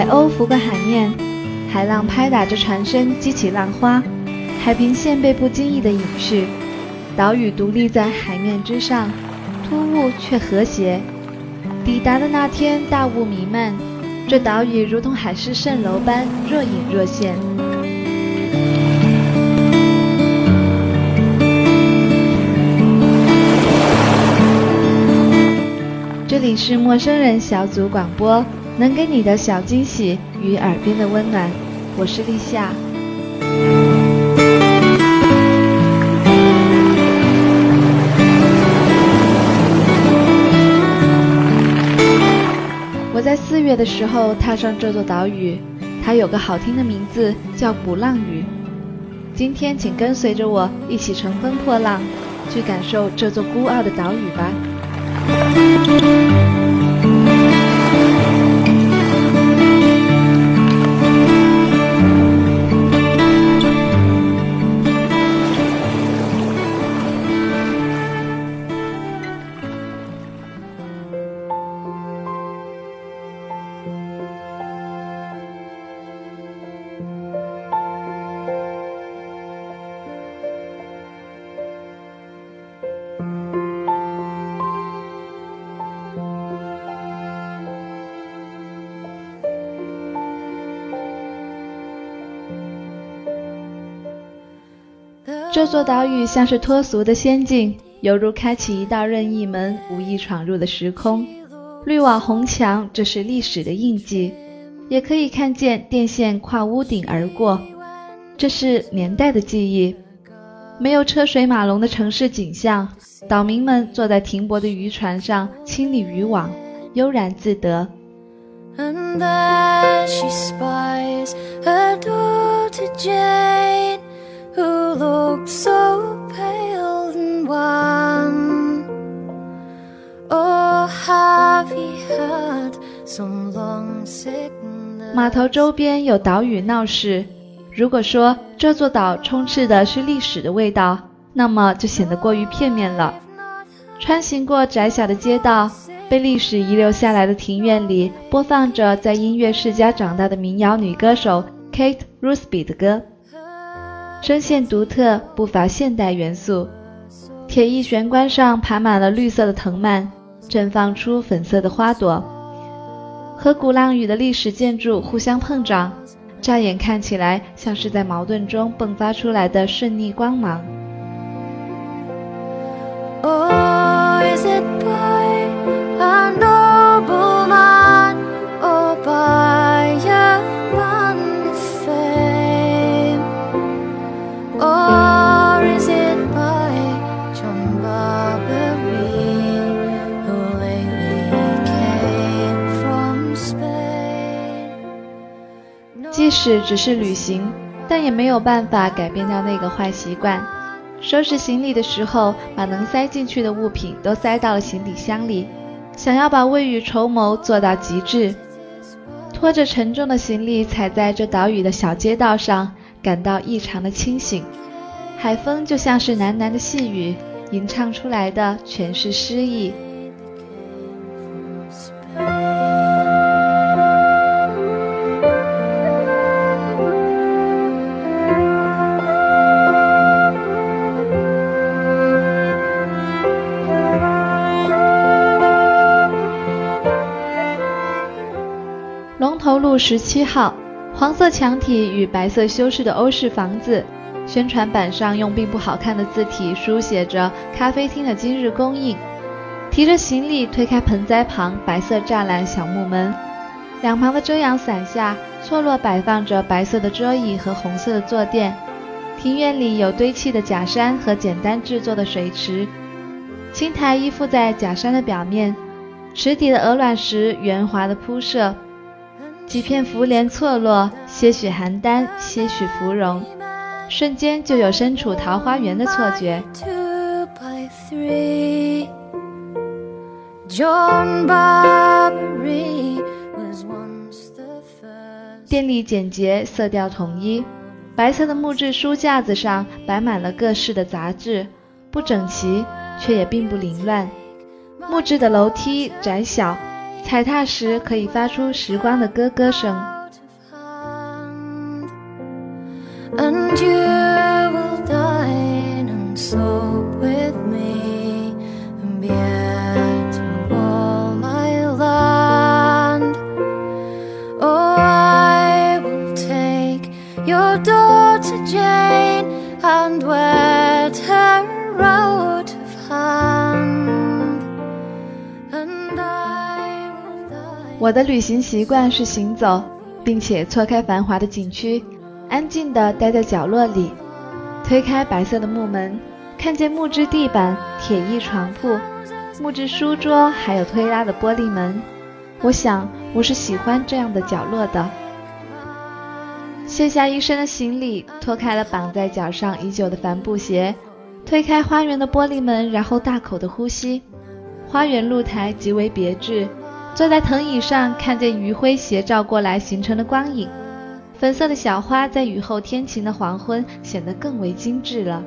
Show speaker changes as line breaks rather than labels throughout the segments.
海鸥拂过海面，海浪拍打着船身，激起浪花，海平线被不经意的隐去，岛屿独立在海面之上，突兀却和谐。抵达的那天，大雾弥漫，这岛屿如同海市蜃楼般若隐若现。这里是陌生人小组广播，能给你的小惊喜与耳边的温暖。我是立夏。我在四月的时候踏上这座岛屿，它有个好听的名字叫鼓浪屿。今天，请跟随着我一起乘风破浪，去感受这座孤傲的岛屿吧。这座岛屿像是脱俗的仙境，犹如开启一道任意门，无意闯入的时空。绿瓦红墙，这是历史的印记，也可以看见电线跨屋顶而过，这是年代的记忆。没有车水马龙的城市景象，岛民们坐在停泊的渔船上，清理渔网，悠然自得 and。码头周边有岛屿闹市。如果说这座岛充斥的是历史的味道，那么就显得过于片面了。穿行过窄小的街道，被历史遗留下来的庭院里，播放着在音乐世家长大的民谣女歌手 Kate Rusby 的歌。声线独特，不乏现代元素。铁艺玄关上爬满了绿色的藤蔓，绽放出粉色的花朵，和鼓浪屿的历史建筑互相碰撞，乍眼看起来像是在矛盾中迸发出来的顺逆光芒。使只是旅行，但也没有办法改变掉那个坏习惯。收拾行李的时候，把能塞进去的物品都塞到了行李箱里，想要把未雨绸缪做到极致。拖着沉重的行李踩在这岛屿的小街道上，感到异常的清醒。海风就像是喃喃的细语，吟唱出来的全是诗意。路十七号，黄色墙体与白色修饰的欧式房子。宣传板上用并不好看的字体书写着“咖啡厅的今日供应”。提着行李推开盆栽旁白色栅栏小木门，两旁的遮阳伞下错落摆放着白色的桌椅和红色的坐垫。庭院里有堆砌的假山和简单制作的水池，青苔依附在假山的表面，池底的鹅卵石圆滑的铺设，几片浮莲错落，些许邯郸，些许芙蓉。瞬间就有身处桃花源的错觉。店里简洁，色调统一。白色的木质书架子上摆满了各式的杂志，不整齐，却也并不凌乱。木质的楼梯窄小，踩踏时可以发出时光的咯咯声。我的旅行习惯是行走，并且错开繁华的景区，安静地待在角落里，推开白色的木门，看见木质地板、铁艺床铺、木质书桌，还有推拉的玻璃门。我想，我是喜欢这样的角落的。卸下一身的行李，脱开了绑在脚上已久的帆布鞋，推开花园的玻璃门，然后大口的呼吸。花园露台极为别致。坐在藤椅上，看见余晖斜照过来形成的光影，粉色的小花在雨后天晴的黄昏显得更为精致了。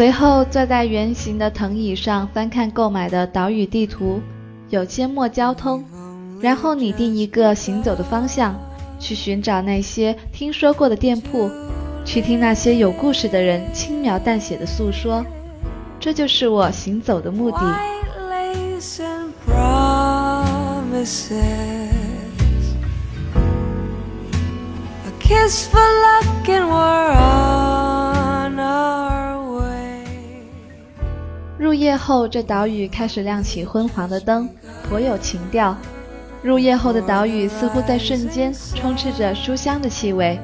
随后坐在圆形的藤椅上翻看购买的岛屿地图，有阡陌交通，然后拟定一个行走的方向，去寻找那些听说过的店铺，去听那些有故事的人轻描淡写的诉说。这就是我行走的目的。入夜后，这岛屿开始亮起昏黄的灯，颇有情调。入夜后的岛屿似乎在瞬间充斥着书香的气味，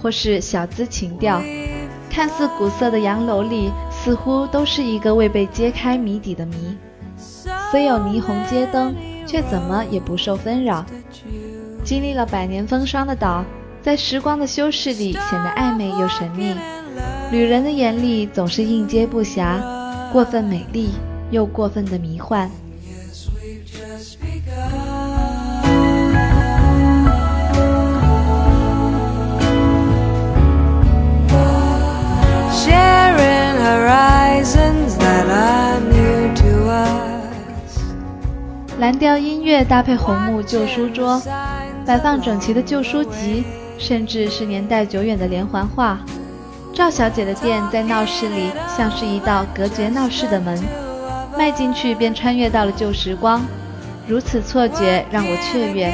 或是小资情调。看似古色的洋楼里，似乎都是一个未被揭开谜底的谜。虽有霓虹街灯，却怎么也不受纷扰。经历了百年风霜的岛，在时光的修饰里显得暧昧又神秘。旅人的眼里总是应接不暇。过分美丽，又过分的迷幻。蓝调音乐搭配红木旧书桌，摆放整齐的旧书籍，甚至是年代久远的连环画。赵小姐的店在闹市里，像是一道隔绝闹市的门，迈进去便穿越到了旧时光。如此错觉让我雀跃。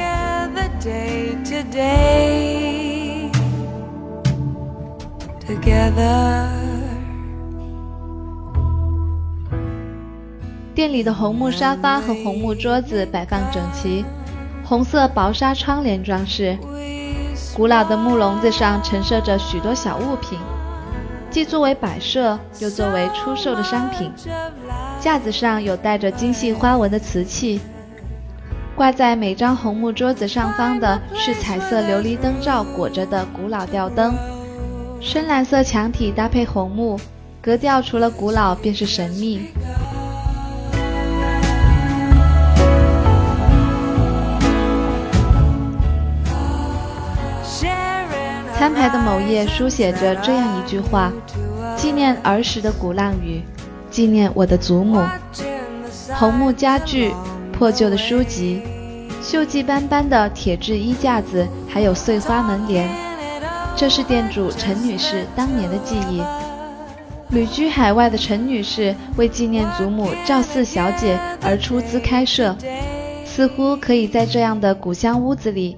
店里的红木沙发和红木桌子摆放整齐，红色薄纱窗帘装饰，古老的木笼子上陈设着许多小物品。既作为摆设，又作为出售的商品。架子上有带着精细花纹的瓷器，挂在每张红木桌子上方的是彩色琉璃灯罩裹着的古老吊灯。深蓝色墙体搭配红木，格调除了古老便是神秘。餐牌的某页书写着这样一句话：“纪念儿时的鼓浪屿，纪念我的祖母。”红木家具、破旧的书籍、锈迹斑斑的铁质衣架子，还有碎花门帘，这是店主陈女士当年的记忆。旅居海外的陈女士为纪念祖母赵四小姐而出资开设，似乎可以在这样的古香屋子里。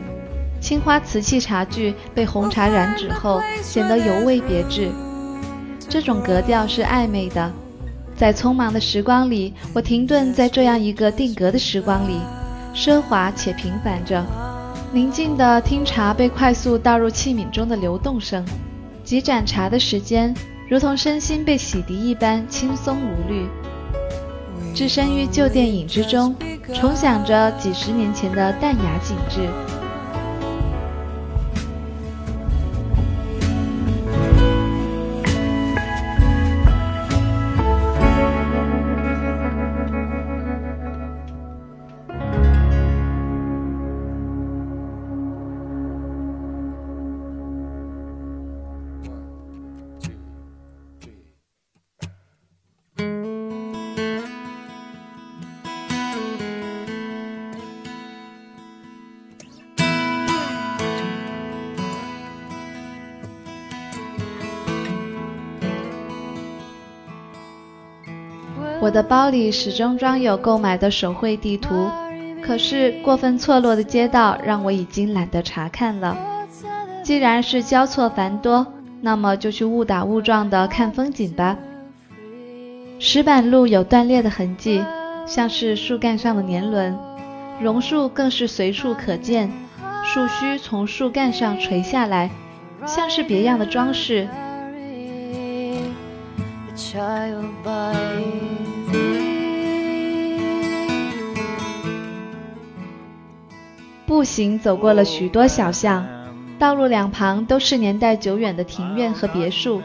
青花瓷器茶具被红茶染指后，显得尤为别致。这种格调是暧昧的，在匆忙的时光里，我停顿在这样一个定格的时光里，奢华且平凡着，宁静的听茶被快速倒入器皿中的流动声。几盏茶的时间，如同身心被洗涤一般轻松无虑。置身于旧电影之中，重想着几十年前的淡雅景致。我的包里始终装有购买的手绘地图，可是过分错落的街道让我已经懒得查看了。既然是交错繁多，那么就去误打误撞的看风景吧。石板路有断裂的痕迹，像是树干上的年轮；榕树更是随处可见，树须从树干上垂下来，像是别样的装饰。步行走过了许多小巷，道路两旁都是年代久远的庭院和别墅。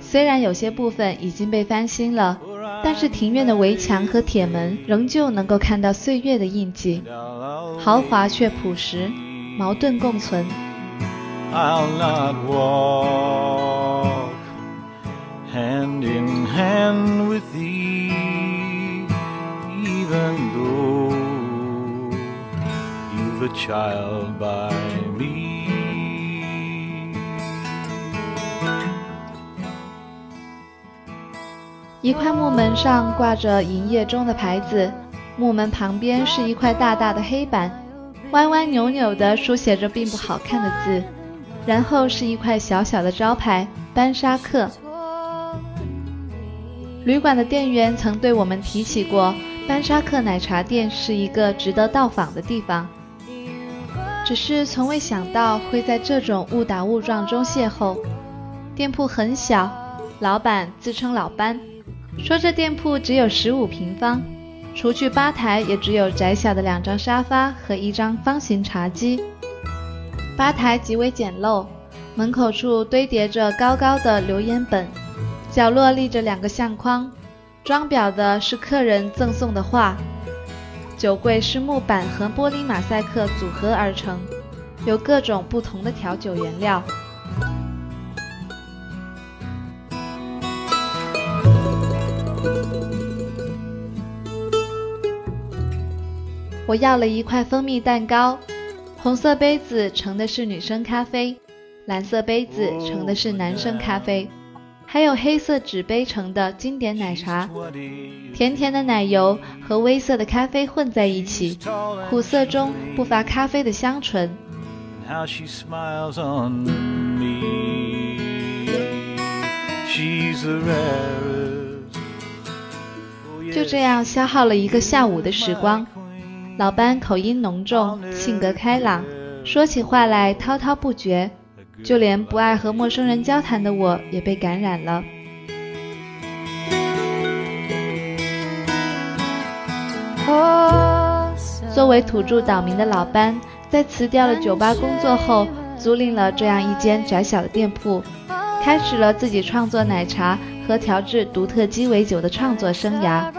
虽然有些部分已经被翻新了，但是庭院的围墙和铁门仍旧能够看到岁月的印记，豪华却朴实，矛盾共存。Child by me 一块木门上挂着营业中的牌子，木门旁边是一块大大的黑板，歪歪扭扭的书写着并不好看的字，然后是一块小小的招牌“班沙克”。旅馆的店员曾对我们提起过，班沙克奶茶店是一个值得到访的地方。只是从未想到会在这种误打误撞中邂逅。店铺很小，老板自称老班，说这店铺只有十五平方，除去吧台，也只有窄小的两张沙发和一张方形茶几。吧台极为简陋，门口处堆叠着高高的留言本，角落立着两个相框，装裱的是客人赠送的画。酒柜是木板和玻璃马赛克组合而成，有各种不同的调酒原料。我要了一块蜂蜜蛋糕，红色杯子盛的是女生咖啡，蓝色杯子盛的是男生咖啡。还有黑色纸杯盛的经典奶茶，甜甜的奶油和微涩的咖啡混在一起，苦涩中不乏咖啡的香醇。就这样消耗了一个下午的时光。老班口音浓重，性格开朗，说起话来滔滔不绝。就连不爱和陌生人交谈的我也被感染了。作为土著岛民的老班，在辞掉了酒吧工作后，租赁了这样一间窄小的店铺，开始了自己创作奶茶和调制独特鸡尾酒的创作生涯。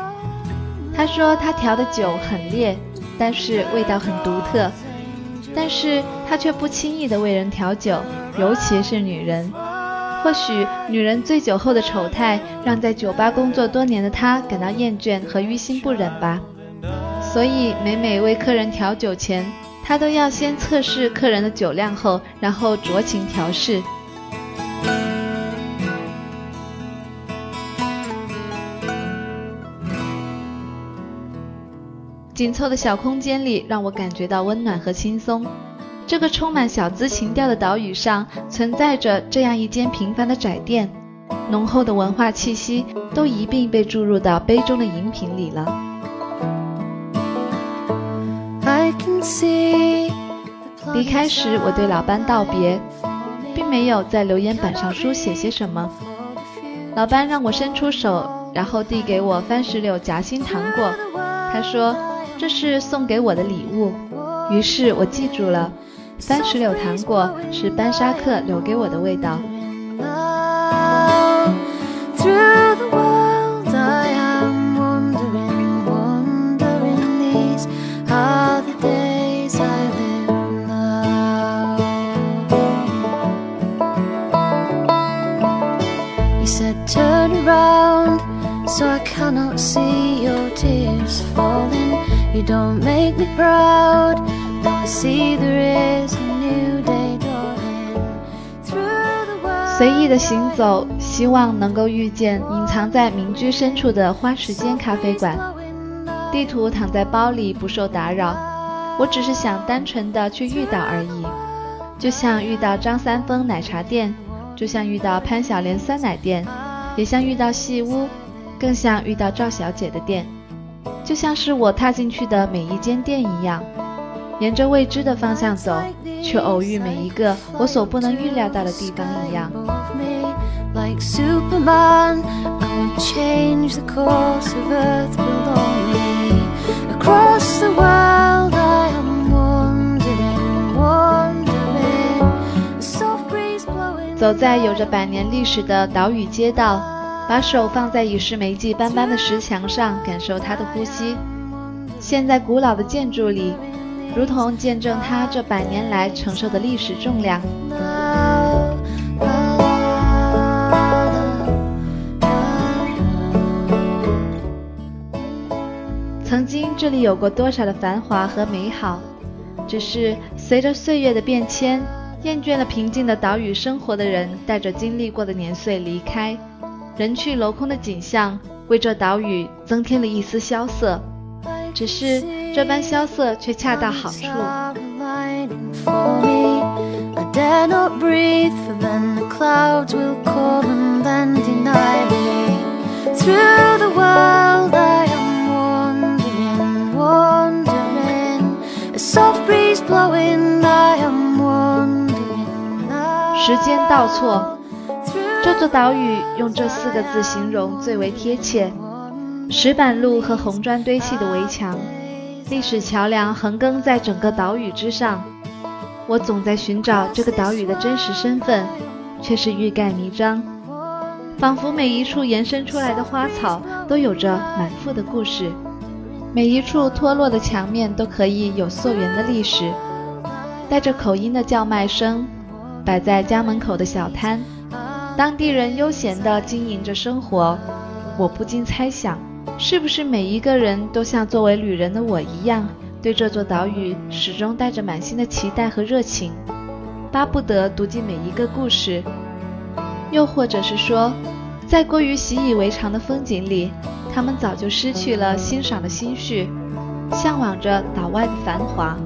他说他调的酒很烈，但是味道很独特。但是他却不轻易的为人调酒，尤其是女人。或许女人醉酒后的丑态，让在酒吧工作多年的他感到厌倦和于心不忍吧。所以每每为客人调酒前，他都要先测试客人的酒量后，然后酌情调试。紧凑的小空间里，让我感觉到温暖和轻松。这个充满小资情调的岛屿上，存在着这样一间平凡的窄店，浓厚的文化气息都一并被注入到杯中的饮品里了。离开时，我对老班道别，并没有在留言板上书写些什么。老班让我伸出手，然后递给我番石榴夹心糖果，他说。这是送给我的礼物，于是我记住了，番石榴糖果是班沙克留给我的味道。随意的行走，希望能够遇见隐藏在民居深处的花时间咖啡馆。地图躺在包里，不受打扰。我只是想单纯的去遇到而已，就像遇到张三丰奶茶店，就像遇到潘晓莲酸奶店，也像遇到戏屋，更像遇到赵小姐的店。就像是我踏进去的每一间店一样，沿着未知的方向走，却偶遇每一个我所不能预料到的地方一样。走在有着百年历史的岛屿街道。把手放在已是霉迹斑斑的石墙上，感受它的呼吸。陷在古老的建筑里，如同见证它这百年来承受的历史重量。曾经这里有过多少的繁华和美好，只是随着岁月的变迁，厌倦了平静的岛屿生活的人，带着经历过的年岁离开。人去楼空的景象，为这岛屿增添了一丝萧瑟。只是这般萧瑟却恰到好处。时间倒错。这座岛屿用这四个字形容最为贴切：石板路和红砖堆砌的围墙，历史桥梁横亘在整个岛屿之上。我总在寻找这个岛屿的真实身份，却是欲盖弥彰。仿佛每一处延伸出来的花草都有着满腹的故事，每一处脱落的墙面都可以有溯源的历史。带着口音的叫卖声，摆在家门口的小摊。当地人悠闲地经营着生活，我不禁猜想，是不是每一个人都像作为旅人的我一样，对这座岛屿始终带着满心的期待和热情，巴不得读进每一个故事。又或者是说，在过于习以为常的风景里，他们早就失去了欣赏的心绪，向往着岛外的繁华。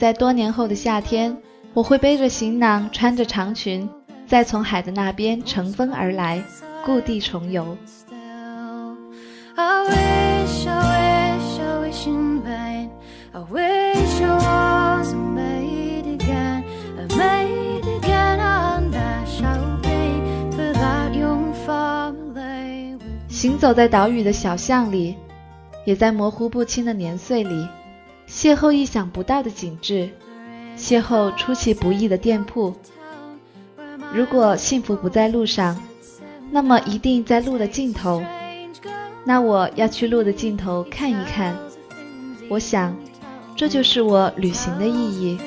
在多年后的夏天，我会背着行囊，穿着长裙，再从海的那边乘风而来，故地重游。行走在岛屿的小巷里，也在模糊不清的年岁里，邂逅意想不到的景致，邂逅出其不意的店铺。如果幸福不在路上，那么一定在路的尽头。那我要去路的尽头看一看。我想，这就是我旅行的意义。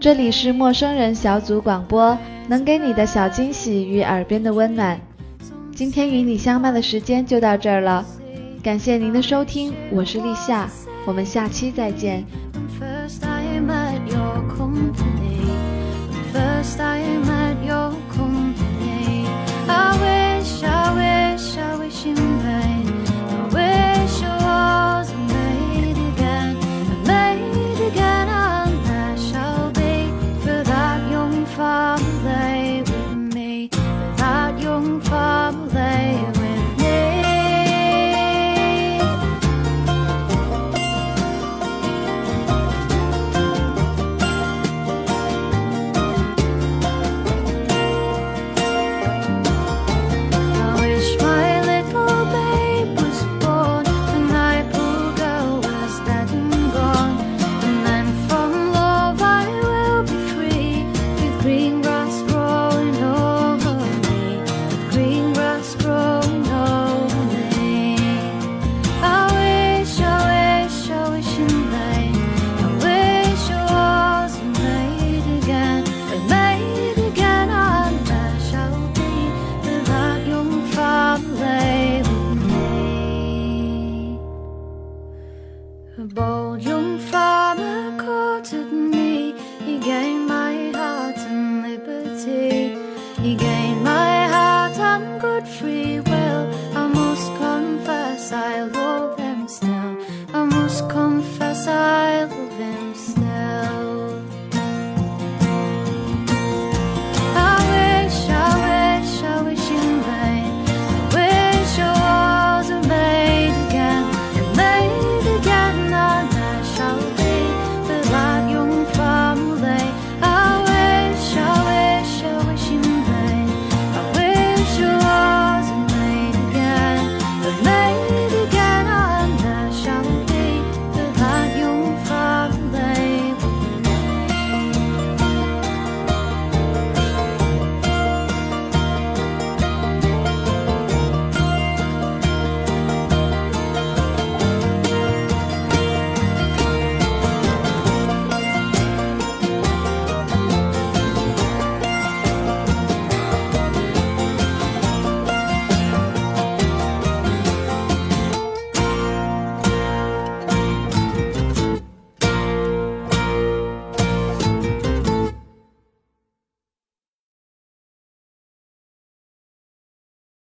这里是陌生人小组广播，能给你的小惊喜与耳边的温暖。今天与你相伴的时间就到这儿了，感谢您的收听，我是立夏，我们下期再见。I wish, I wish, I wish you were